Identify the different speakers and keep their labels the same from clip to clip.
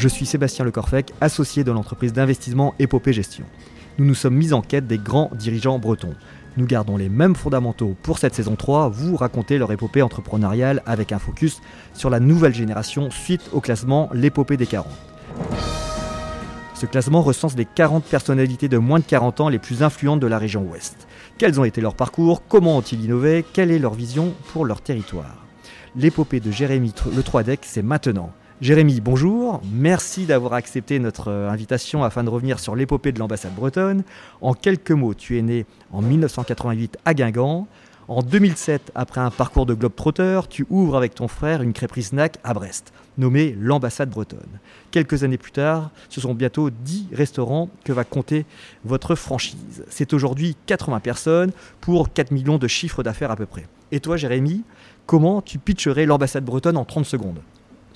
Speaker 1: je suis Sébastien Lecorfec, associé de l'entreprise d'investissement Épopée Gestion. Nous nous sommes mis en quête des grands dirigeants bretons. Nous gardons les mêmes fondamentaux pour cette saison 3, vous racontez leur épopée entrepreneuriale avec un focus sur la nouvelle génération suite au classement L'épopée des 40. Ce classement recense les 40 personnalités de moins de 40 ans les plus influentes de la région ouest. Quels ont été leurs parcours? Comment ont-ils innové? Quelle est leur vision pour leur territoire? L'épopée de Jérémy Le 3 Deck, c'est maintenant. Jérémy, bonjour. Merci d'avoir accepté notre euh, invitation afin de revenir sur l'épopée de l'ambassade bretonne. En quelques mots, tu es né en 1988 à Guingamp. En 2007, après un parcours de globe-trotteur, tu ouvres avec ton frère une crêperie snack à Brest, nommée l'ambassade bretonne. Quelques années plus tard, ce sont bientôt 10 restaurants que va compter votre franchise. C'est aujourd'hui 80 personnes pour 4 millions de chiffres d'affaires à peu près. Et toi, Jérémy, comment tu pitcherais l'ambassade bretonne en 30 secondes?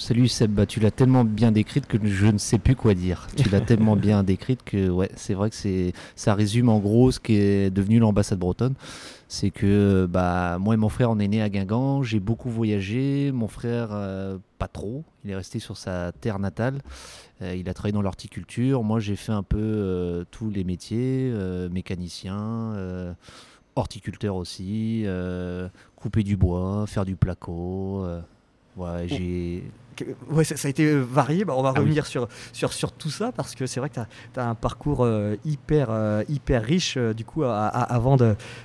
Speaker 2: Salut Seb, bah, tu l'as tellement bien décrite que je ne sais plus quoi dire. Tu l'as tellement bien décrite que ouais, c'est vrai que c'est ça résume en gros ce qui est devenu l'ambassade bretonne. C'est que bah moi et mon frère on est né à Guingamp, j'ai beaucoup voyagé, mon frère euh, pas trop, il est resté sur sa terre natale. Euh, il a travaillé dans l'horticulture, moi j'ai fait un peu euh, tous les métiers, mécanicien horticulteur aussi, couper du bois, faire du placo. Ouais, j'ai
Speaker 1: ouais, ça, a été euh, varié. Bah, on va ah revenir sur, sur, sur tout ça parce que c'est vrai que tu as, un parcours euh, hyper, euh, hyper riche du coup avant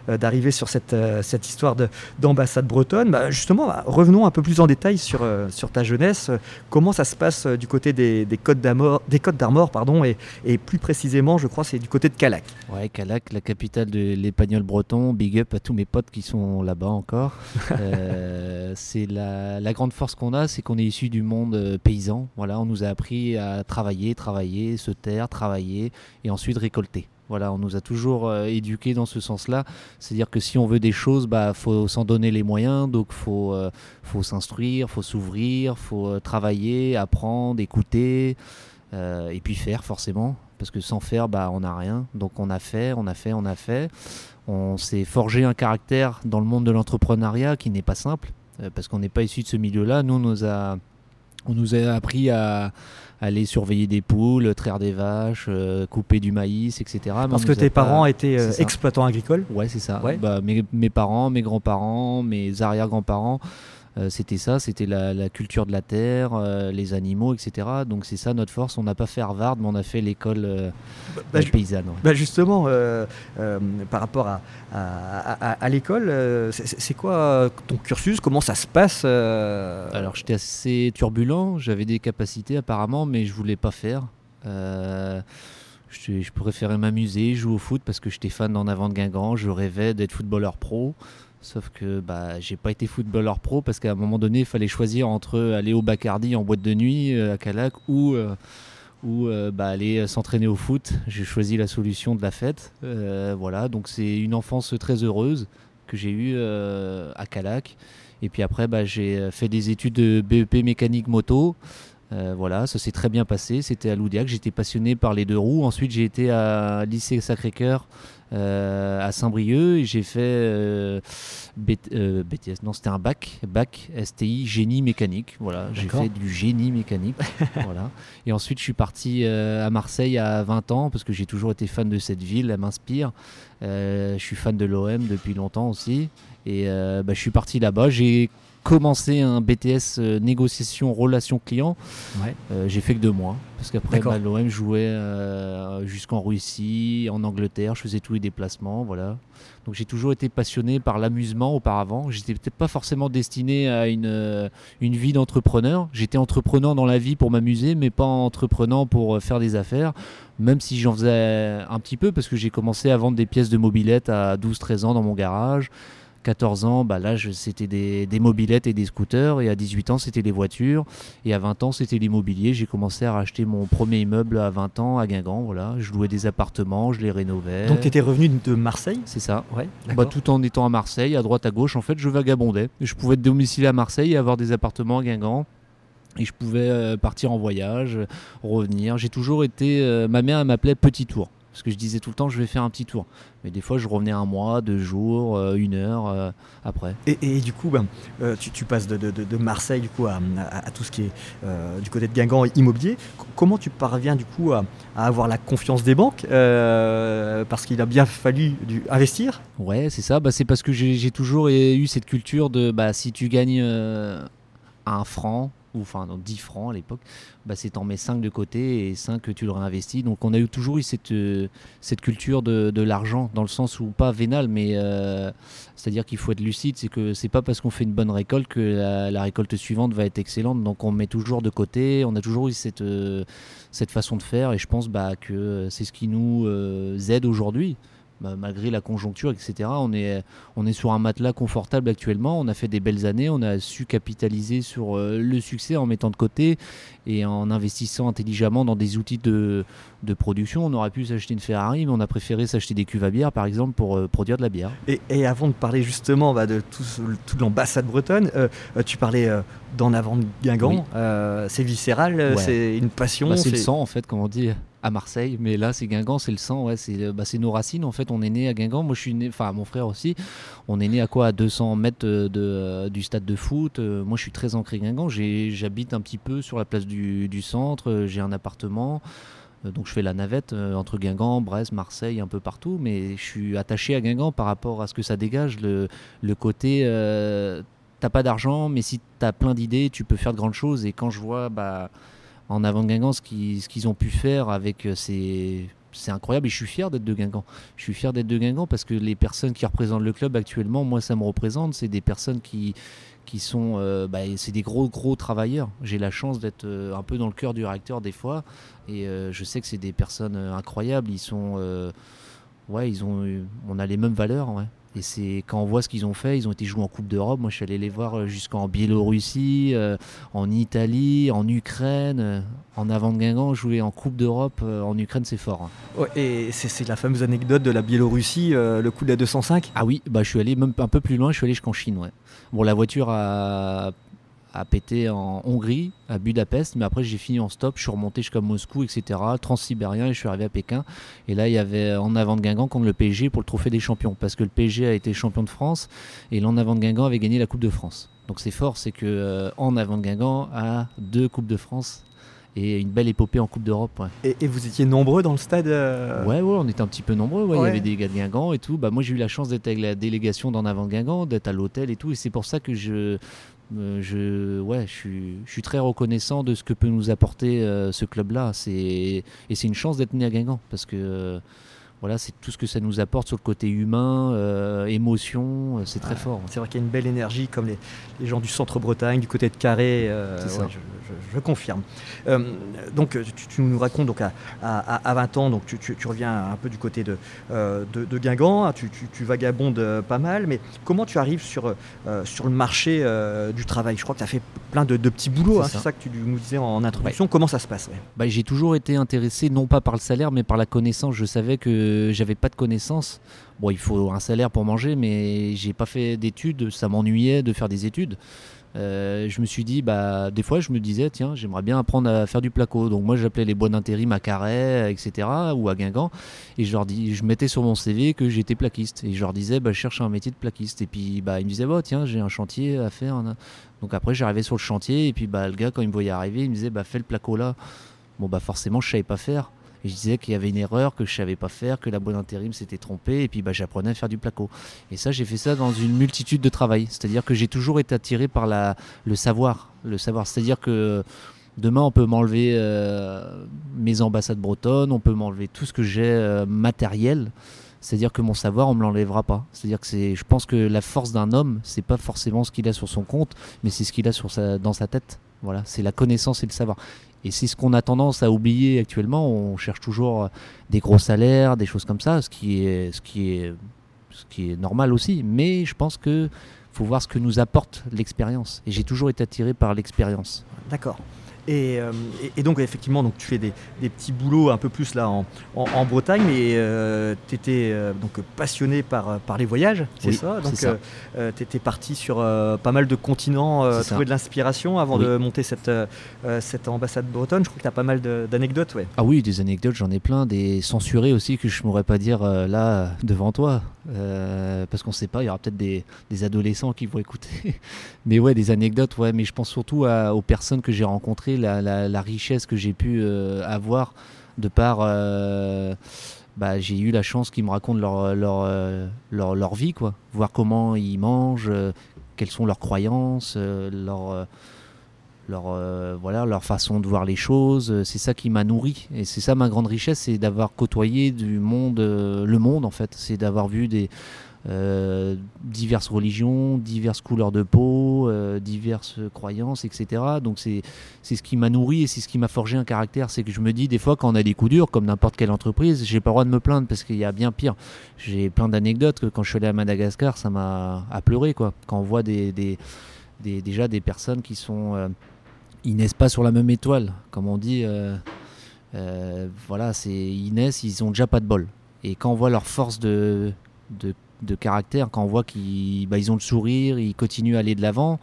Speaker 1: d'arriver sur cette, cette histoire d'ambassade bretonne. Bah, justement, bah, revenons un peu plus en détail sur, sur ta jeunesse. Comment ça se passe du côté des, des Côtes d'Armor pardon, et, et, plus précisément, je crois, c'est du côté de Calac.
Speaker 2: Ouais, Calac, la capitale de l'épagnol breton. Big up à tous mes potes qui sont là-bas encore. c'est la, la grande force qu'on a, c'est qu'on est issu du monde euh, paysan. Voilà, on nous a appris à travailler, travailler, se taire, travailler et ensuite récolter. Voilà, on nous a toujours euh, éduqués dans ce sens-là. C'est-à-dire que si on veut des choses, bah faut s'en donner les moyens. Donc faut euh, faut s'instruire, faut s'ouvrir, faut travailler, apprendre, écouter et puis faire forcément. Parce que sans faire, bah on n'a rien. Donc on a fait, on a fait, on a fait. On s'est forgé un caractère dans le monde de l'entrepreneuriat qui n'est pas simple parce qu'on n'est pas issu de ce milieu-là. Nous, on nous a on nous a appris à aller surveiller des poules, traire des vaches, euh, couper du maïs, etc.
Speaker 1: Parce que tes parents étaient euh, exploitants agricoles?
Speaker 2: Ouais, c'est ça. Bah, mes, parents, mes grands-parents, mes arrière-grands-parents euh, c'était ça, c'était la, culture de la terre, euh, les animaux, etc. Donc c'est ça notre force. On n'a pas fait Harvard, mais on a fait l'école euh, bah, bah, paysanne.
Speaker 1: Bah, justement, par rapport à, à, l'école, c'est quoi ton cursus? Comment ça se passe
Speaker 2: Alors j'étais assez turbulent, j'avais des capacités apparemment, mais je voulais pas faire. je, je, préférais m'amuser, jouer au foot parce que j'étais fan d'en avant de Guingamp, je rêvais d'être footballeur pro. Sauf que bah, j'ai pas été footballeur pro parce qu'à un moment donné, il fallait choisir entre aller au Bacardi en boîte de nuit euh, à Calac ou, euh, euh, bah, aller s'entraîner au foot. J'ai choisi la solution de la fête. voilà, donc c'est une enfance très heureuse que j'ai eue à Calac. Et puis après, bah, j'ai fait des études de BEP mécanique moto. voilà, ça s'est très bien passé. C'était à Loudiac. J'étais passionné par les deux roues. Ensuite, j'ai été à lycée Sacré-Cœur à Saint-Brieuc. J'ai fait euh, euh, BTS, non, c'était un bac, bac STI génie mécanique. Voilà, j'ai fait du génie mécanique. voilà. Et ensuite, je suis parti à Marseille à 20 ans parce que j'ai toujours été fan de cette ville, elle m'inspire. je suis fan de l'OM depuis longtemps aussi. Et bah, je suis parti là-bas. J'ai commencé un BTS euh, négociation relation client. Euh, j'ai fait que deux mois parce qu'après bah, l'OM jouait euh, jusqu'en Russie, en Angleterre, je faisais tous les déplacements, voilà. Donc j'ai toujours été passionné par l'amusement auparavant. J'étais peut-être pas forcément destiné à une, une vie d'entrepreneur. J'étais entrepreneur dans la vie pour m'amuser, mais pas entreprenant pour faire des affaires. Même si j'en faisais un petit peu, parce que j'ai commencé à vendre des pièces de mobilette à 12-13 ans dans mon garage. 14 ans, bah là, c'était des, des, mobilettes et des scooters. Et à 18 ans, c'était des voitures. Et à 20 ans, c'était l'immobilier. J'ai commencé à racheter mon premier immeuble à 20 ans à Guingamp. Voilà. Je louais des appartements, je les rénovais.
Speaker 1: Donc, tu étais revenu de Marseille?
Speaker 2: C'est ça. Ouais. Bah, tout en étant à Marseille, à droite, à gauche, en fait, je vagabondais. Je pouvais être domicilié à Marseille et avoir des appartements à Guingamp. Et je pouvais euh, partir en voyage, revenir. J'ai toujours été. Euh, ma mère, m'appelait Petit Tour Parce que je disais tout le temps, je vais faire un petit tour. Mais des fois, je revenais un mois, deux jours, euh, une heure euh, après.
Speaker 1: Et, du coup, ben, euh, tu, passes de, Marseille du coup, à, tout ce qui est du côté de Guingamp immobilier. comment tu parviens du coup à, avoir la confiance des banques Parce qu'il a bien fallu du, investir?
Speaker 2: Ouais, c'est ça. Bah, c'est parce que j'ai toujours eu cette culture de bah, si tu gagnes un franc, ou enfin 10 francs à l'époque, bah, c'est en mets 5 de côté et 5 tu le réinvestis. Donc on a eu toujours eu cette, euh, cette culture de, de l'argent, dans le sens où pas vénal, mais euh, c'est-à-dire qu'il faut être lucide, c'est que c'est pas parce qu'on fait une bonne récolte que la, récolte suivante va être excellente. Donc on met toujours de côté, on a toujours eu cette, euh, cette façon de faire et je pense bah, que c'est ce qui nous aide aujourd'hui. Bah, malgré la conjoncture, etc. On est, on est sur un matelas confortable actuellement. On a fait des belles années. On a su capitaliser sur euh, le succès en mettant de côté et en investissant intelligemment dans des outils de, de production. On aurait pu s'acheter une Ferrari, mais on a préféré s'acheter des cuves à bière, par exemple, pour euh, produire de la bière.
Speaker 1: Et, et, avant de parler justement bah, de tout, toute l'ambassade bretonne, euh, tu parlais d'en avant de Guingamp. c'est viscéral, c'est une passion.
Speaker 2: Bah, c'est le sang, en fait, comme on dit à Marseille, mais là c'est Guingamp, c'est le sang, ouais, c'est bah, nos racines en fait. On est né à Guingamp, moi je suis né, enfin mon frère aussi. On est né à quoi À 200 mètres de, euh, du stade de foot. Euh, moi je suis très ancré Guingamp. J'habite un petit peu sur la place du, centre. Euh, j'ai un appartement. Donc je fais la navette entre Guingamp, Brest, Marseille, un peu partout, mais je suis attaché à Guingamp par rapport à ce que ça dégage, le, le côté t'as pas d'argent, mais si t'as plein d'idées, tu peux faire de grandes choses. Et quand je vois bah, en avant de Guingamp, ce qu'ils ont pu faire avec euh, ces c'est incroyable et je suis fier d'être de Guingamp. Je suis fier d'être de Guingamp parce que les personnes qui représentent le club actuellement, moi ça me représente, c'est des personnes qui, sont, euh, bah, c'est des gros gros travailleurs. J'ai la chance d'être euh, un peu dans le cœur du réacteur des fois et je sais que c'est des personnes incroyables. Ils sont, ouais, ils ont, on a les mêmes valeurs. Et c'est quand on voit ce qu'ils ont fait, ils ont été joués en Coupe d'Europe. Moi, je suis allé les voir euh, jusqu'en Biélorussie, euh, en Italie, en Ukraine. Euh, en avant de Guingamp, jouer en Coupe d'Europe en Ukraine, c'est fort.
Speaker 1: Hein. et c'est la fameuse anecdote de la Biélorussie, le coup de la 205
Speaker 2: Ah oui, bah, je suis allé même un peu plus loin, je suis allé jusqu'en Chine. Ouais. Bon, la voiture a a pété en Hongrie, à Budapest, mais après j'ai fini en stop, je suis remonté jusqu'à Moscou, etc., transsibérien, et je suis arrivé à Pékin. Et là, il y avait en avant de Guingamp contre le PSG pour le trophée des champions, parce que le PSG a été champion de France, et l'en avant de Guingamp avait gagné la Coupe de France. Donc c'est fort, c'est que euh, en avant de Guingamp a deux Coupes de France et une belle épopée en Coupe d'Europe.
Speaker 1: Et, vous étiez nombreux dans le stade
Speaker 2: euh Ouais, ouais, on était un petit peu nombreux. Il y avait des gars de Guingamp et tout. Bah, moi, j'ai eu la chance d'être avec la délégation d'en avant de Guingamp, d'être à l'hôtel et tout. Et c'est pour ça que je, euh, je, ouais, je suis, je, suis, très reconnaissant de ce que peut nous apporter euh, ce club-là. Et c'est une chance d'être né à Guingamp parce que euh, voilà, c'est tout ce que ça nous apporte sur le côté humain, euh, émotion, euh, c'est très fort.
Speaker 1: C'est vrai qu'il y a une belle énergie, comme les, gens du centre-Bretagne, du côté de Carré, euh, je, confirme. donc tu, nous racontes donc à, à, 20 ans, donc tu, reviens un peu du côté de, de, Guingamp, hein, tu, vagabondes pas mal, mais comment tu arrives sur, sur le marché du travail? Je crois que tu as fait plein de, petits boulots, c'est hein, ça. que tu nous disais en introduction. Comment ça se passe?
Speaker 2: Bah, J'ai toujours été intéressé, non pas par le salaire, mais par la connaissance. Je savais que j'avais pas de connaissances. Bon, il faut un salaire pour manger, mais j'ai pas fait d'études. Ça m'ennuyait de faire des études. Euh, je me suis dit, bah, des fois, je me disais, tiens, j'aimerais bien apprendre à faire du placo. Donc, moi, j'appelais les bois d'intérim à Carré, etc., ou à Guingamp, et je leur dis, je mettais sur mon CV que j'étais plaquiste. Et je leur disais, bah, je cherche un métier de plaquiste. Et puis, bah, ils me disaient, bah, tiens, j'ai un chantier à faire. Donc, après, j'arrivais sur le chantier, et puis, bah, le gars, quand il me voyait arriver, il me disait, bah, fais le placo là. Bon, bah, forcément, je savais pas faire. Je disais qu'il y avait une erreur que je savais pas faire, que la bonne intérim s'était trompée, et puis bah, j'apprenais à faire du placo. Et ça, j'ai fait ça dans une multitude de travail. C'est-à-dire que j'ai toujours été attiré par la, le savoir. Le savoir. C'est-à-dire que demain, on peut m'enlever euh, mes ambassades bretonnes, on peut m'enlever tout ce que j'ai euh, matériel. C'est-à-dire que mon savoir, on me l'enlèvera pas. C'est-à-dire que c'est, je pense que la force d'un homme, c'est pas forcément ce qu'il a sur son compte, mais c'est ce qu'il a dans sa tête. Voilà, c'est la connaissance et le savoir. Et c'est ce qu'on a tendance à oublier actuellement. On cherche toujours euh, des gros salaires, des choses comme ça, ce qui est, ce qui est, ce qui est normal aussi. Mais je pense que faut voir ce que nous apporte l'expérience. Et j'ai toujours été attiré par l'expérience.
Speaker 1: D'accord. Et, euh, et- et donc effectivement, donc tu fais des, des petits boulots un peu plus là en, en- en Bretagne, mais tu étais donc passionné par, par les voyages, c'est
Speaker 2: Oui,
Speaker 1: ça? Donc
Speaker 2: ça.
Speaker 1: tu étais parti sur euh, pas mal de continents, euh,
Speaker 2: ça.
Speaker 1: trouver de l'inspiration avant
Speaker 2: Oui.
Speaker 1: de monter cette, euh, euh, cette ambassade bretonne. Je crois que tu as pas mal d'anecdotes, ouais.
Speaker 2: Ah oui, des anecdotes, j'en ai plein, des censurés aussi que je ne pourrais pas dire euh, là devant toi, Euh, parce qu'on ne sait pas, il y aura peut-être des, des adolescents qui vont écouter. mais ouais, des anecdotes, ouais, mais je pense surtout à- aux personnes que j'ai rencontrées, la, richesse que j'ai pu euh, avoir de par... euh, bah, j'ai eu la chance qu'ils me racontent leur, euh, vie, quoi. Voir comment ils mangent, quelles sont leurs croyances, leur, voilà, leur façon de voir les choses. C'est ça qui m'a nourri. Et c'est ça ma grande richesse, c'est d'avoir côtoyé du monde, le monde en fait. C'est d'avoir vu des euh, diverses religions, diverses couleurs de peau, euh, diverses croyances, etc. Donc c'est ce qui m'a nourri et c'est ce qui m'a forgé un caractère. C'est que je me dis des fois quand on a des coups durs, comme n'importe quelle entreprise, j'ai pas le droit de me plaindre parce qu'il y a bien pire. J'ai plein d'anecdotes que quand je suis allé à Madagascar, ça m'a à pleurer quoi. Quand on voit déjà des personnes qui sont euh, ils naissent pas sur la même étoile, comme on dit. euh, voilà, c'est ils naissent, ils ont déjà pas de bol. Et quand on voit leur force de, de caractère, quand on voit qu'ils bah, ont le sourire, ils continuent à aller de l'avant,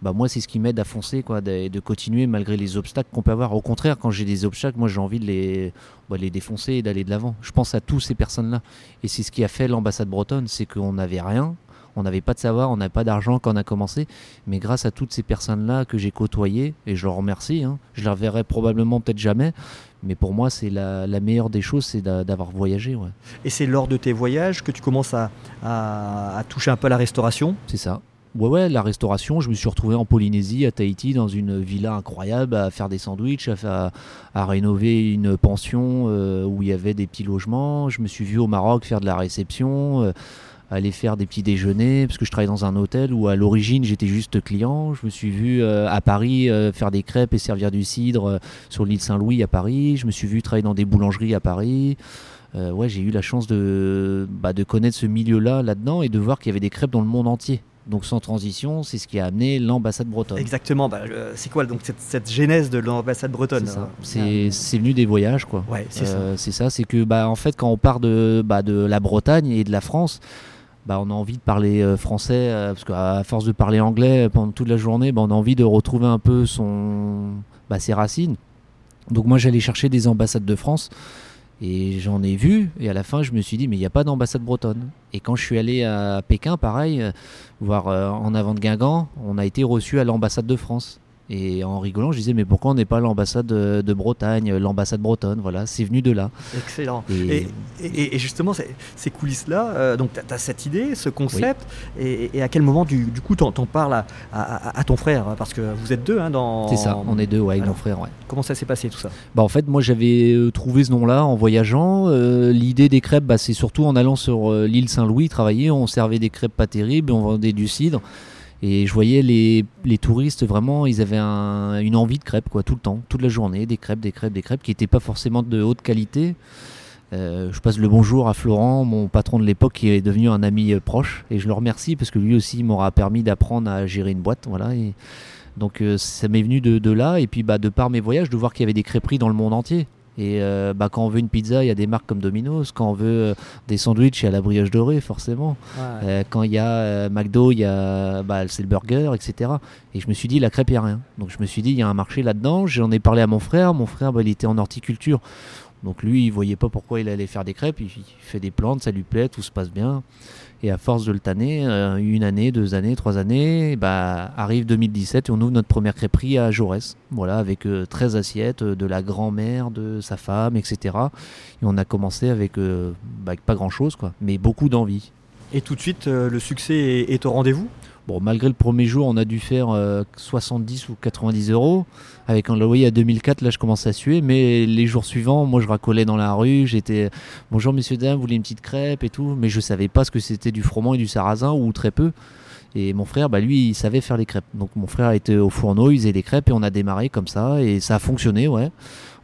Speaker 2: bah moi c'est ce qui m'aide à foncer, quoi, de, de continuer malgré les obstacles qu'on peut avoir. Au contraire, quand j'ai des obstacles, moi j'ai envie de les, bah, les défoncer et d'aller de l'avant. Je pense à tous ces personnes-là. Et c'est ce qui a fait l'ambassade bretonne, c'est qu'on n'avait rien, on n'avait pas de savoir, on n'avait pas d'argent quand on a commencé. Mais grâce à toutes ces personnes-là que j'ai côtoyées, et je leur remercie, hein, je les reverrai probablement peut-être jamais, mais pour moi, c'est la, la meilleure des choses, c'est d'a- d'avoir voyagé. Ouais.
Speaker 1: Et c'est lors de tes voyages que tu commences à, à- à toucher un peu à la restauration?
Speaker 2: C'est ça. Ouais, ouais, la restauration, je me suis retrouvé en Polynésie, à Tahiti, dans une villa incroyable, à faire des sandwichs, à, faire- à rénover une pension euh, où il y avait des petits logements. Je me suis vu au Maroc faire de la réception, euh, aller faire des petits déjeuners, parce que je travaillais dans un hôtel où à l'origine j'étais juste client. Je me suis vu euh, à Paris euh, faire des crêpes et servir du cidre euh, sur l'île Saint-Louis à Paris. Je me suis vu travailler dans des boulangeries à Paris. Euh, ouais, j'ai eu la chance de, bah, de connaître ce milieu-là là-dedans et de voir qu'il y avait des crêpes dans le monde entier. Donc sans transition, c'est ce qui a amené l'ambassade bretonne.
Speaker 1: Exactement. Bah, euh, c'est quoi donc cette, cette genèse de l'ambassade bretonne
Speaker 2: C'est ça. C'est c'est venu des voyages, quoi.
Speaker 1: Ouais, c'est ça.
Speaker 2: Euh, c'est ça, c'est que bah, en fait quand on part de, bah, de la Bretagne et de la France, bah, on a envie de parler euh, français euh, parce qu'à force de parler anglais pendant toute la journée, bah, on a envie de retrouver un peu bah, ses racines. Donc moi j'allais chercher des ambassades de France et j'en ai vu et à la fin je me suis dit mais il n'y a pas d'ambassade bretonne. Et quand je suis allé à Pékin, pareil, euh, voir euh, en avant de Guingamp, on a été reçu à l'ambassade de France. Et en rigolant, je disais mais pourquoi on n'est pas l'ambassade de, de Bretagne, l'ambassade bretonne, voilà, c'est venu de là.
Speaker 1: Excellent.
Speaker 2: Et-
Speaker 1: Et, et- et justement, ces, ces coulisses-là, euh, donc tu as, cette idée, ce concept, et, et à quel moment du, du coup t'en parles à, à- à ton frère? Parce que vous êtes deux hein, dans.
Speaker 2: C'est ça, on est deux, ouais, avec
Speaker 1: Alors.
Speaker 2: mon frère, ouais.
Speaker 1: Comment ça s'est passé tout ça?
Speaker 2: Bah en fait, moi j'avais euh, trouvé ce nom-là en voyageant. Euh, L'idée des crêpes, bah, c'est surtout en allant sur euh, l'île Saint-Louis travailler. On servait des crêpes pas terribles, on vendait du cidre. Et je voyais les, les touristes vraiment, ils avaient un- une envie de crêpes quoi, tout le temps, toute la journée, des crêpes, des crêpes, des crêpes qui n'étaient pas forcément de haute qualité. Euh, je passe le bonjour à Florent, mon patron de l'époque, qui est devenu un ami euh, proche, et je le remercie parce que lui aussi m'aura permis d'apprendre à gérer une boîte, voilà. Et donc euh, ça m'est venu de, de là, et puis bah, de par mes voyages, de voir qu'il y avait des crêperies dans le monde entier. Et euh, bah, quand on veut une pizza, il y a des marques comme Domino's. Quand on veut euh, des sandwichs, il y a la brioche dorée, forcément. Euh, quand il y a McDo, il y a bah, c'est le burger, etc. Et je me suis dit, la crêpe, il n'y a rien. Donc je me suis dit, il y a un marché là-dedans. J'en ai parlé à mon frère. Mon frère, bah, il était en horticulture. Donc lui, il voyait pas pourquoi il allait faire des crêpes. Il fait des plantes, ça lui plaît, tout se passe bien. Et à force de le tanner, euh, une année, deux années, trois années, bah, arrive 2017 et on ouvre notre première crêperie à Jaurès. Voilà, avec euh, 13 assiettes, euh, de la grand-mère, de sa femme, etc. Et on a commencé avec, euh, bah, pas grand-chose, quoi, mais beaucoup d'envie.
Speaker 1: Et tout de suite, euh, le succès est au rendez-vous?
Speaker 2: Bon, malgré le premier jour, on a dû faire euh, 70 ou 90 euros. Avec un loyer à 2004, là, je commençais à suer. Mais les jours suivants, moi, je racolais dans la rue. J'étais bonjour, messieurs, dames, vous voulez une petite crêpe et tout. Mais je savais pas ce que c'était du froment et du sarrasin ou très peu. Et mon frère, bah, lui, il savait faire les crêpes. Donc mon frère était au fourneau, il faisait les crêpes et on a démarré comme ça. Et ça a fonctionné, ouais.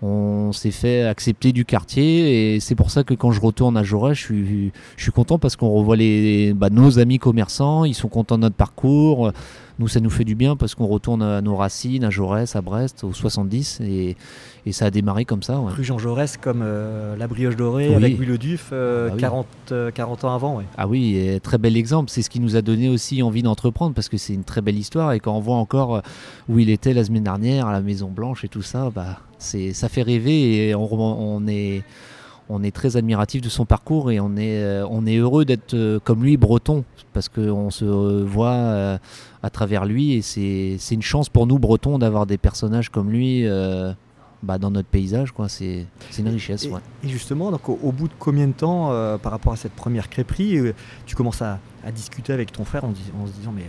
Speaker 2: On s'est fait accepter du quartier et c'est pour ça que quand je retourne à Jaurès, je suis, je suis content parce qu'on revoit les, bah, nos amis commerçants, ils sont contents de notre parcours. Nous, ça nous fait du bien parce qu'on retourne à nos racines, à Jaurès, à Brest, au 70, et, et ça a démarré comme ça. Ouais.
Speaker 1: Rue Jean Jaurès, comme euh, la brioche dorée
Speaker 2: Oui.
Speaker 1: avec Louis Le Duf, euh,
Speaker 2: Ah oui.
Speaker 1: 40, euh, 40 ans avant. ouais.
Speaker 2: Ah oui, et très bel exemple. C'est ce qui nous a donné aussi envie d'entreprendre parce que c'est une très belle histoire. Et quand on voit encore euh, où il était la semaine dernière, à la Maison Blanche et tout ça, bah, c'est, ça fait rêver et on, on est, on est très admiratif de son parcours et on est, euh, on est heureux d'être euh, comme lui breton parce qu'on se euh, voit euh, à travers lui et c'est, c'est une chance pour nous bretons d'avoir des personnages comme lui. bah, dans notre paysage, quoi, c'est, c'est une richesse.
Speaker 1: Et,
Speaker 2: ouais.
Speaker 1: et justement, donc, au, au bout de combien de temps, par rapport à cette première crêperie, tu commences à, à discuter avec ton frère en, dis- en se disant mais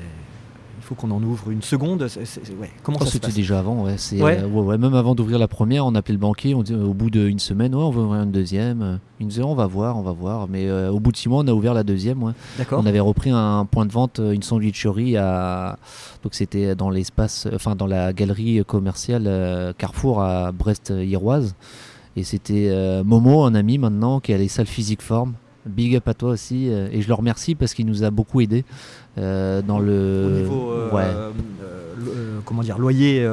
Speaker 1: faut qu'on en ouvre une seconde. ouais, comment
Speaker 2: Oh,
Speaker 1: ça se
Speaker 2: C'était
Speaker 1: passe
Speaker 2: déjà avant, ouais. C'est,
Speaker 1: Ouais.
Speaker 2: euh, ouais, ouais, Même avant d'ouvrir la première, on appelait le banquier. On dit, au bout d'une semaine, ouais, on veut ouvrir une deuxième. Il nous disait, on va voir, on va voir. Mais euh, au bout de six mois, on a ouvert la deuxième.
Speaker 1: D'accord.
Speaker 2: On avait repris un point de vente, euh, une sandwicherie à. Donc c'était dans l'espace, enfin dans la galerie commerciale euh, Carrefour à Brest-Iroise. Et c'était Momo, un ami maintenant, qui a les salles physique forme. Big up à toi aussi. euh, et je le remercie parce qu'il nous a beaucoup aidé euh, dans le.
Speaker 1: Au niveau euh,
Speaker 2: ouais.
Speaker 1: comment dire, loyer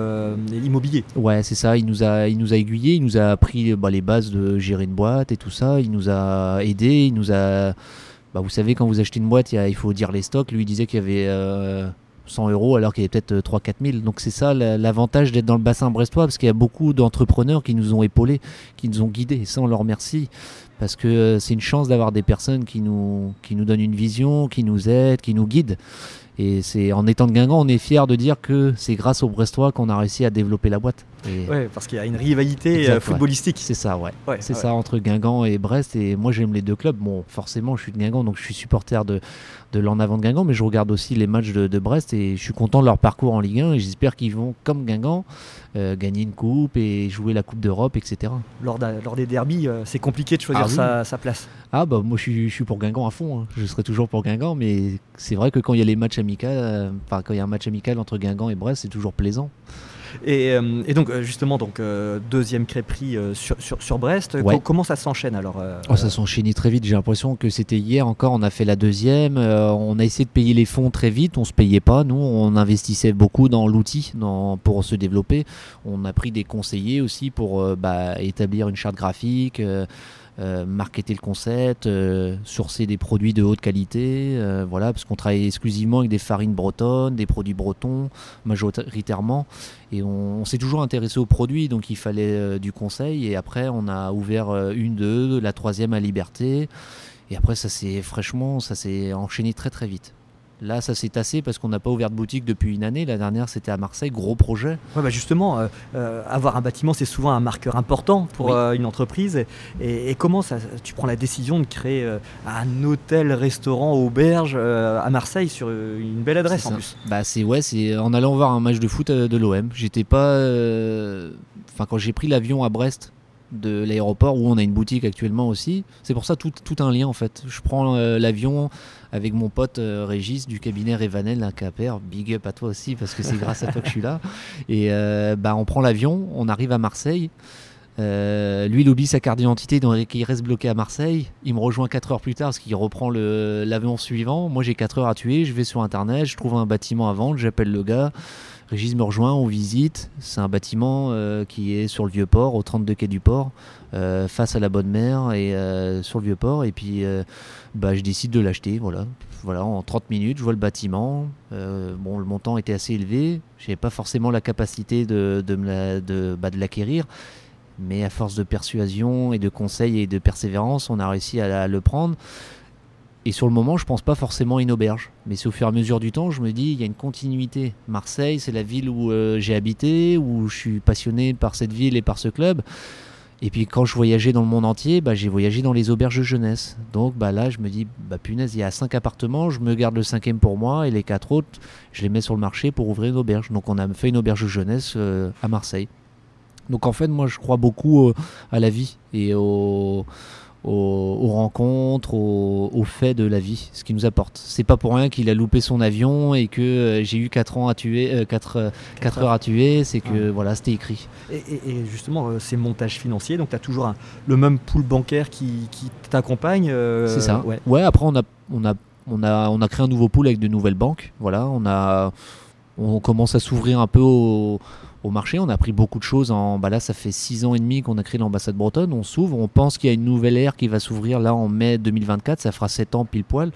Speaker 1: immobilier.
Speaker 2: Ouais, c'est ça. Il nous a, il nous a aiguillé, il nous a appris bah, les bases de gérer une boîte et tout ça. Il nous a aidé, il nous a. Bah, vous savez, quand vous achetez une boîte, il, faut dire les stocks. Lui, il disait qu'il y avait euh, 100 euros alors qu'il y avait peut-être 3-4 000. Donc c'est ça la- l'avantage d'être dans le bassin brestois parce qu'il y a beaucoup d'entrepreneurs qui nous ont épaulés, qui nous ont guidés. Et ça, on leur remercie parce que euh, c'est une chance d'avoir des personnes qui nous, donnent une vision, qui nous aident, qui nous guident. Et c'est en étant de Guingamp, on est fier de dire que c'est grâce aux Brestois qu'on a réussi à développer la boîte. Et
Speaker 1: Ouais, parce qu'il y a une rivalité
Speaker 2: Exact,
Speaker 1: euh,
Speaker 2: ouais.
Speaker 1: footballistique.
Speaker 2: C'est ça, ouais.
Speaker 1: Ouais,
Speaker 2: C'est ça entre Guingamp et Brest. Et moi, j'aime les deux clubs. Bon, forcément, je suis de Guingamp, donc je suis supporter de, de l'en avant de Guingamp, mais je regarde aussi les matchs de, de Brest et je suis content de leur parcours en Ligue 1 et j'espère qu'ils vont, comme Guingamp, euh, gagner une coupe et jouer la Coupe d'Europe, etc.
Speaker 1: Lors, des derbies, euh, c'est compliqué de choisir
Speaker 2: Ah oui.
Speaker 1: sa, place.
Speaker 2: Ah, bah, moi, je suis, je suis pour Guingamp à fond. hein. Je serai toujours pour Guingamp, mais c'est vrai que quand il y a les matchs amicaux, euh, quand il y a un match amical entre Guingamp et Brest, c'est toujours plaisant.
Speaker 1: Et, euh, et donc, euh, justement, donc, euh, deuxième crêperie sur, sur, sur Brest.
Speaker 2: Ouais.
Speaker 1: Comment ça s'enchaîne alors
Speaker 2: Oh, ça s'enchaînait très vite. J'ai l'impression que c'était hier encore. On a fait la deuxième. on a essayé de payer les fonds très vite. On se payait pas. Nous, on investissait beaucoup dans l'outil pour se développer. On a pris des conseillers aussi pour bah, établir une charte graphique. Euh, marketer le concept, euh, sourcer des produits de haute qualité, euh, voilà, parce qu'on travaille exclusivement avec des farines bretonnes, des produits bretons majoritairement, et on, s'est toujours intéressé aux produits, donc il fallait du conseil, et après on a ouvert une, deux, la troisième à Liberté, et après ça s'est fraîchement, ça s'est enchaîné très très vite. Là, ça s'est tassé parce qu'on n'a pas ouvert de boutique depuis une année. La dernière, c'était à Marseille, gros projet.
Speaker 1: Ouais, bah justement, euh, euh, avoir un bâtiment, c'est souvent un marqueur important pour
Speaker 2: Oui.
Speaker 1: euh, une entreprise. Et, et comment ça, tu prends la décision de créer un hôtel, restaurant, auberge à Marseille sur une belle adresse en
Speaker 2: ça.
Speaker 1: plus?
Speaker 2: Bah c'est ouais, c'est en allant voir un match de foot de l'OM. J'étais pas, enfin quand j'ai pris l'avion à Brest de l'aéroport où on a une boutique actuellement aussi. C'est pour ça tout, tout un lien en fait. Je prends euh, l'avion avec mon pote euh, Régis du cabinet Révanel à. Big up à toi aussi parce que c'est grâce à toi que je suis là. Et euh, bah on prend l'avion, on arrive à Marseille. Euh, lui, il oublie sa carte d'identité, donc il reste bloqué à Marseille. Il me rejoint 4 heures plus tard parce qu'il reprend l'avion suivant. Moi, j'ai 4 heures à tuer. Je vais sur internet, je trouve un bâtiment à vendre, j'appelle le gars. Régis me rejoint, on visite. C'est un bâtiment euh, qui est sur le vieux port, au 32 quai du port, euh, face à la bonne mer et euh, sur le vieux port. Et puis, bah, je décide de l'acheter. Voilà. voilà, en 30 minutes, je vois le bâtiment. Bon, le montant était assez élevé. Je n'avais pas forcément la capacité de, bah, de l'acquérir. Mais à force de persuasion et de conseils et de persévérance, on a réussi à, le prendre. Et sur le moment, je pense pas forcément à une auberge. Mais c'est au fur et à mesure du temps, je me dis, il y a une continuité. Marseille, c'est la ville où euh, j'ai habité, où je suis passionné par cette ville et par ce club. Et puis quand je voyageais dans le monde entier, bah, j'ai voyagé dans les auberges jeunesse. Donc bah, là, je me dis, bah, punaise, il y a cinq appartements, je me garde le cinquième pour moi et les quatre autres, je les mets sur le marché pour ouvrir une auberge. Donc on a fait une auberge jeunesse euh, à Marseille. Donc en fait, moi, je crois beaucoup euh, à la vie et au, aux, rencontres, aux, faits de la vie, ce qu'il nous apporte. C'est pas pour rien qu'il a loupé son avion et que euh, j'ai eu 4 ans à tuer, 4, euh, heures à tuer, c'est que voilà, c'était écrit.
Speaker 1: Et, justement, euh, ces montages financiers, donc tu as toujours le même pool bancaire qui, t'accompagne
Speaker 2: C'est ça. Ouais. ouais. après on a, on, a, on, a, on a créé un nouveau pool avec de nouvelles banques. Voilà, on, a, on commence à s'ouvrir un peu au au marché. On a appris beaucoup de choses. En, bah là, ça fait six ans et demi qu'on a créé l'ambassade bretonne. On s'ouvre. On pense qu'il y a une nouvelle ère qui va s'ouvrir là en mai 2024. Ça fera sept ans pile poil.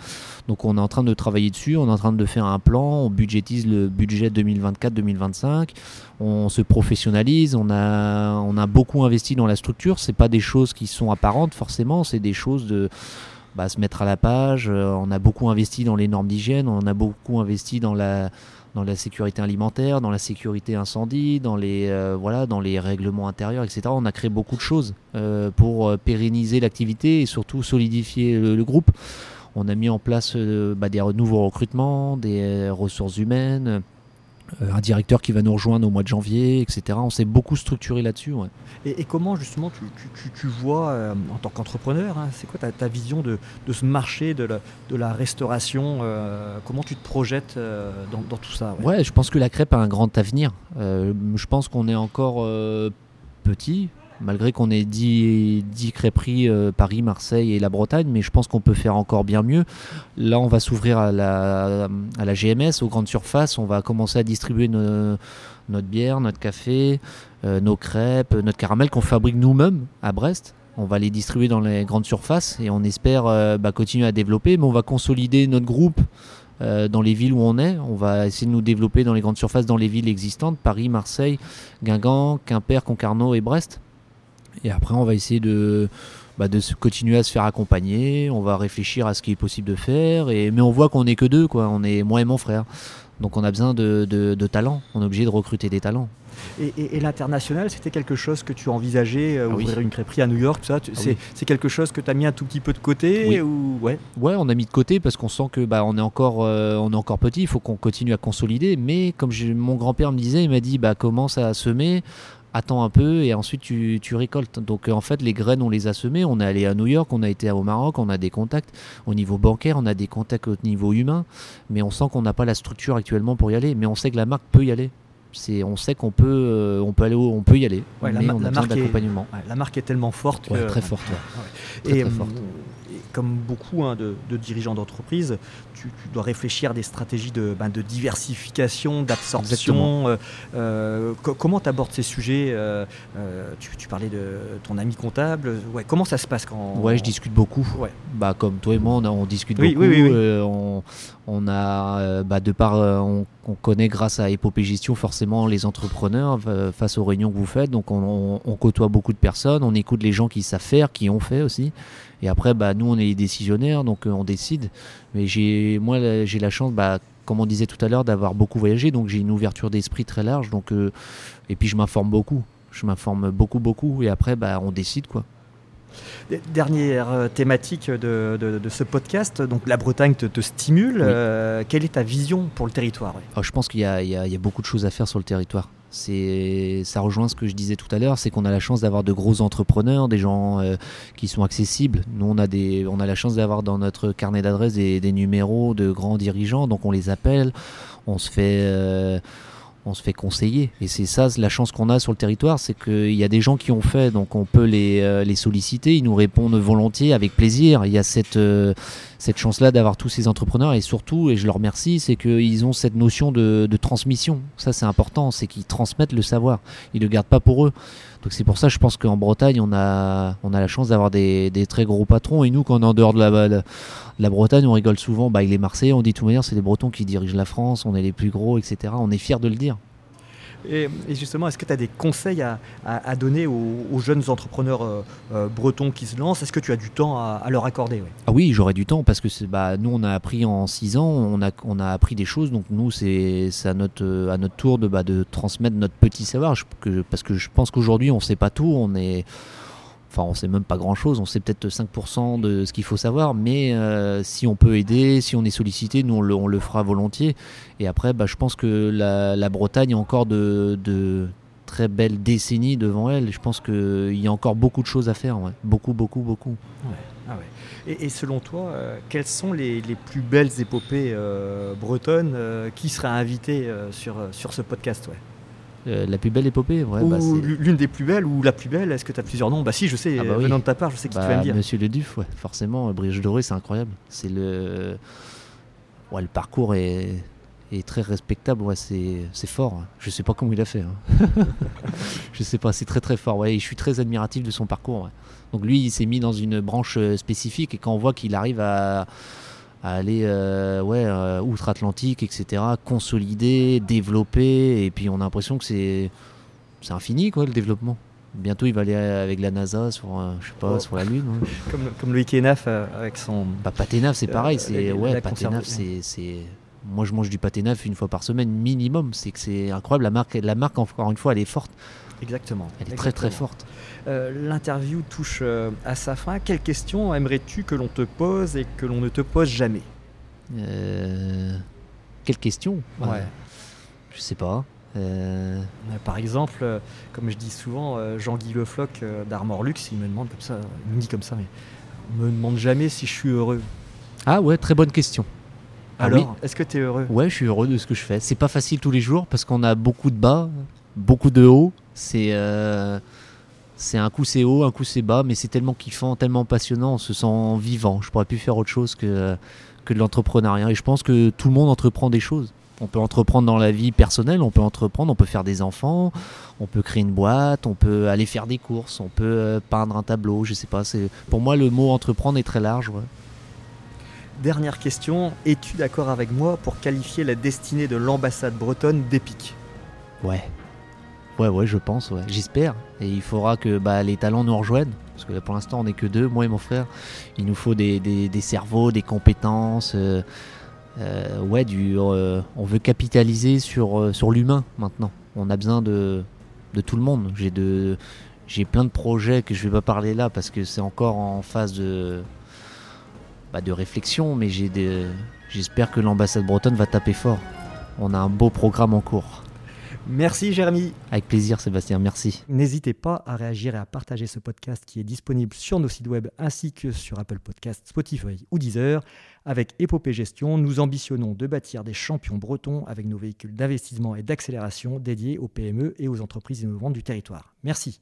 Speaker 2: Donc on est en train de travailler dessus. On est en train de faire un plan. On budgétise le budget 2024-2025. On se professionnalise. On a, on a beaucoup investi dans la structure. C'est pas des choses qui sont apparentes forcément. C'est des choses de bah, se mettre à la page. Euh, on a beaucoup investi dans les normes d'hygiène. On a beaucoup investi dans la dans la sécurité alimentaire, dans la sécurité incendie, dans les, euh, voilà, dans les règlements intérieurs, etc. On a créé beaucoup de choses euh, pour euh, pérenniser l'activité et surtout solidifier le, groupe. On a mis en place bah, des nouveaux recrutements, des ressources humaines, un directeur qui va nous rejoindre au mois de janvier, etc. On s'est beaucoup structuré là-dessus.
Speaker 1: Et, comment justement tu, vois euh, en tant qu'entrepreneur, hein, c'est quoi ta, vision de, ce marché de la, restauration euh, Comment tu te projettes dans, tout ça
Speaker 2: ouais? je pense que la crêpe a un grand avenir. je pense qu'on est encore petit, malgré qu'on ait 10, 10 crêperies euh, Paris, Marseille et la Bretagne, mais je pense qu'on peut faire encore bien mieux. Là, on va s'ouvrir à la, GMS, aux grandes surfaces, on va commencer à distribuer notre bière, notre café, euh, nos crêpes, notre caramel qu'on fabrique nous-mêmes à Brest. On va les distribuer dans les grandes surfaces et on espère euh, bah, continuer à développer, mais on va consolider notre groupe dans les villes où on est. On va essayer de nous développer dans les grandes surfaces dans les villes existantes, Paris, Marseille, Guingamp, Quimper, Concarneau et Brest. Et après, on va essayer de, bah, de continuer à se faire accompagner. On va réfléchir à ce qui est possible de faire. Et, mais on voit qu'on n'est que deux, quoi. On est moi et mon frère. Donc on a besoin de, de, talents. On est obligé de recruter des talents.
Speaker 1: Et, l'international, c'était quelque chose que tu envisageais, euh, ah ouvrir une crêperie à New York, ça? Ah C'est quelque chose que tu as mis un tout petit peu de côté ou...
Speaker 2: ouais? ouais, on a mis de côté parce qu'on sent que bah, on, est encore, euh, on est encore petit, il faut qu'on continue à consolider. Mais comme mon grand-père me disait, il m'a dit bah, commence à semer, attends un peu et ensuite tu, récoltes. Donc en fait, les graines, on les a semées. On est allé à New York, on a été au Maroc, on a des contacts au niveau bancaire, on a des contacts au niveau humain, mais on sent qu'on n'a pas la structure actuellement pour y aller. Mais on sait que la marque peut y aller. C'est, on sait qu'on peut, euh, on peut aller, on peut y aller.
Speaker 1: mais
Speaker 2: la,
Speaker 1: on besoin d'accompagnement. la marque est tellement forte.
Speaker 2: très forte.
Speaker 1: et, forte comme beaucoup hein, de, dirigeants d'entreprise, tu, dois réfléchir à des stratégies de, ben, diversification, d'absorption. Euh, euh, comment tu abordes ces sujets euh, tu, parlais de ton ami comptable. Ouais, comment ça se passe quand
Speaker 2: Ouais, je discute beaucoup. Ouais. Bah, comme toi et moi, on, discute beaucoup. on, on, a, bah, de part, on, connaît grâce à Épopée Gestion forcément les entrepreneurs face aux réunions que vous faites. Donc on, on, côtoie beaucoup de personnes, on écoute les gens qui savent faire, qui ont fait aussi. Et après, bah, nous, on est les décisionnaires, donc euh, on décide. Mais j'ai, moi, j'ai la chance, bah, comme on disait tout à l'heure, d'avoir beaucoup voyagé, donc j'ai une ouverture d'esprit très large. Donc, euh, et puis je m'informe beaucoup. Je m'informe beaucoup, beaucoup. Et après, bah, on décide, quoi.
Speaker 1: Dernière euh, thématique de, de, ce podcast, donc la Bretagne te, stimule. quelle est ta vision pour le territoire
Speaker 2: ah, Je pense qu'il y, y, a beaucoup de choses à faire sur le territoire c'est ça rejoint ce que je disais tout à l'heure, c'est qu'on a la chance d'avoir de gros entrepreneurs, des gens euh, qui sont accessibles. Nous, on a des, on a la chance d'avoir dans notre carnet d'adresses des, numéros de grands dirigeants, donc on les appelle, on se fait. Euh, on se fait conseiller. Et c'est ça la chance qu'on a sur le territoire, c'est qu'il y a des gens qui ont fait, donc on peut les, euh, les solliciter, ils nous répondent volontiers, avec plaisir. Il y a cette, cette chance-là d'avoir tous ces entrepreneurs et surtout, et je leur remercie, c'est qu'ils ont cette notion de, transmission. Ça, c'est important, c'est qu'ils transmettent le savoir. Ils ne le gardent pas pour eux. Donc c'est pour ça, je pense qu'en Bretagne, on a, on a la chance d'avoir des, très gros patrons. Et nous, quand on est en dehors de la, la Bretagne, on rigole souvent. Bah, il est Marseillais, on dit tout manière, c'est les Bretons qui dirigent la France, on est les plus gros, etc. On est fiers de le dire.
Speaker 1: Et, justement, est-ce que tu as des conseils à, donner aux, jeunes entrepreneurs euh, euh, bretons qui se lancent? Est-ce que tu as du temps à, leur accorder?
Speaker 2: Ah oui, j'aurais du temps parce que bah, nous, on a appris en six ans, on a, appris des choses. Donc nous, c'est à notre, à notre tour de, bah, de transmettre notre petit savoir. parce que je pense qu'aujourd'hui, on ne sait pas tout. On est Enfin, on sait même pas grand-chose, on sait peut-être 5% de ce qu'il faut savoir, mais euh, si on peut aider, si on est sollicité, nous on le, fera volontiers. Et après, bah, je pense que la, Bretagne a encore de, très belle décennie devant elle. Je pense qu'il y a encore beaucoup de choses à faire. Beaucoup, beaucoup, beaucoup.
Speaker 1: Ah et, selon toi, euh, quelles sont les, plus belles épopées euh, bretonnes qui seraient invitées sur, sur ce podcast
Speaker 2: la plus belle épopée ouais,
Speaker 1: Ou bah, l'une des plus belles ou la plus belle Est-ce que tu as plusieurs noms? Bah si, je sais, ah bah venant de ta part, je sais qui tu vas me bah, dire.
Speaker 2: Monsieur le Duf, ouais, forcément, Briège Doré, c'est incroyable. C'est le... Ouais, le parcours est, est très respectable, ouais, c'est fort. Je sais pas comment il a fait. Hein. je sais pas, c'est très très fort. Ouais, je suis très admiratif de son parcours. Donc lui, il s'est mis dans une branche euh, spécifique et quand on voit qu'il arrive à, aller euh, ouais, euh, outre-Atlantique, etc., consolider, développer, et puis on a l'impression que c'est infini quoi, le développement. Bientôt, il va aller avec la NASA sur, je sais pas, oh. sur la Lune.
Speaker 1: comme, comme Loïc Enaf avec son.
Speaker 2: Bah, Paténaf, c'est pareil. c'est ouais, Paténaf, c'est moi je mange du pâté neuf une fois par semaine minimum. C'est que c'est incroyable. La marque, la marque, encore une fois, elle est forte.
Speaker 1: Exactement.
Speaker 2: Elle est très très forte.
Speaker 1: Euh, l'interview touche euh, à sa fin. Quelle question aimerais-tu que l'on te pose et que l'on ne te pose jamais?
Speaker 2: Euh... Quelle question
Speaker 1: ouais.
Speaker 2: Je sais pas. Euh,
Speaker 1: par exemple, comme je dis souvent, Jean-Guy Le Floch d'Armor Luxe, il me demande comme ça, il me dit comme ça, mais me demande jamais si je suis heureux.
Speaker 2: Ah ouais, très bonne question.
Speaker 1: Ah Alors, est-ce que tu es heureux?
Speaker 2: Ouais, je suis heureux de ce que je fais. C'est pas facile tous les jours parce qu'on a beaucoup de bas, beaucoup de hauts. C'est euh, c'est un coup c'est haut, un coup c'est bas, mais c'est tellement kiffant, tellement passionnant, on se sent vivant. Je pourrais plus faire autre chose que, que de l'entrepreneuriat. Et je pense que tout le monde entreprend des choses. On peut entreprendre dans la vie personnelle, on peut entreprendre, on peut faire des enfants, on peut créer une boîte, on peut aller faire des courses, on peut euh, peindre un tableau, je sais pas. Pour moi, le mot entreprendre est très large. Ouais.
Speaker 1: Dernière question, es-tu d'accord avec moi pour qualifier la destinée de l'ambassade bretonne d'épique
Speaker 2: Ouais. Ouais, ouais, je pense, ouais. J'espère. Et il faudra que bah, les talents nous rejoignent. Parce que pour l'instant, on n'est que deux, moi et mon frère. Il nous faut des, cerveaux, des compétences. Euh, euh, ouais, du, euh, on veut capitaliser sur, sur l'humain maintenant. On a besoin de, de tout le monde. J'ai de, j'ai plein de projets que je vais pas parler là parce que c'est encore en phase de, de réflexion, mais j'espère que l'ambassade bretonne va taper fort. On a un beau programme en cours.
Speaker 1: Merci Jérémy.
Speaker 2: Avec plaisir Sébastien, merci.
Speaker 1: N'hésitez pas à réagir et à partager ce podcast qui est disponible sur nos sites web ainsi que sur Apple Podcasts, Spotify ou Deezer. Avec Épopée Gestion, nous ambitionnons de bâtir des champions bretons avec nos véhicules d'investissement et d'accélération dédiés aux PME et aux entreprises innovantes du territoire. Merci.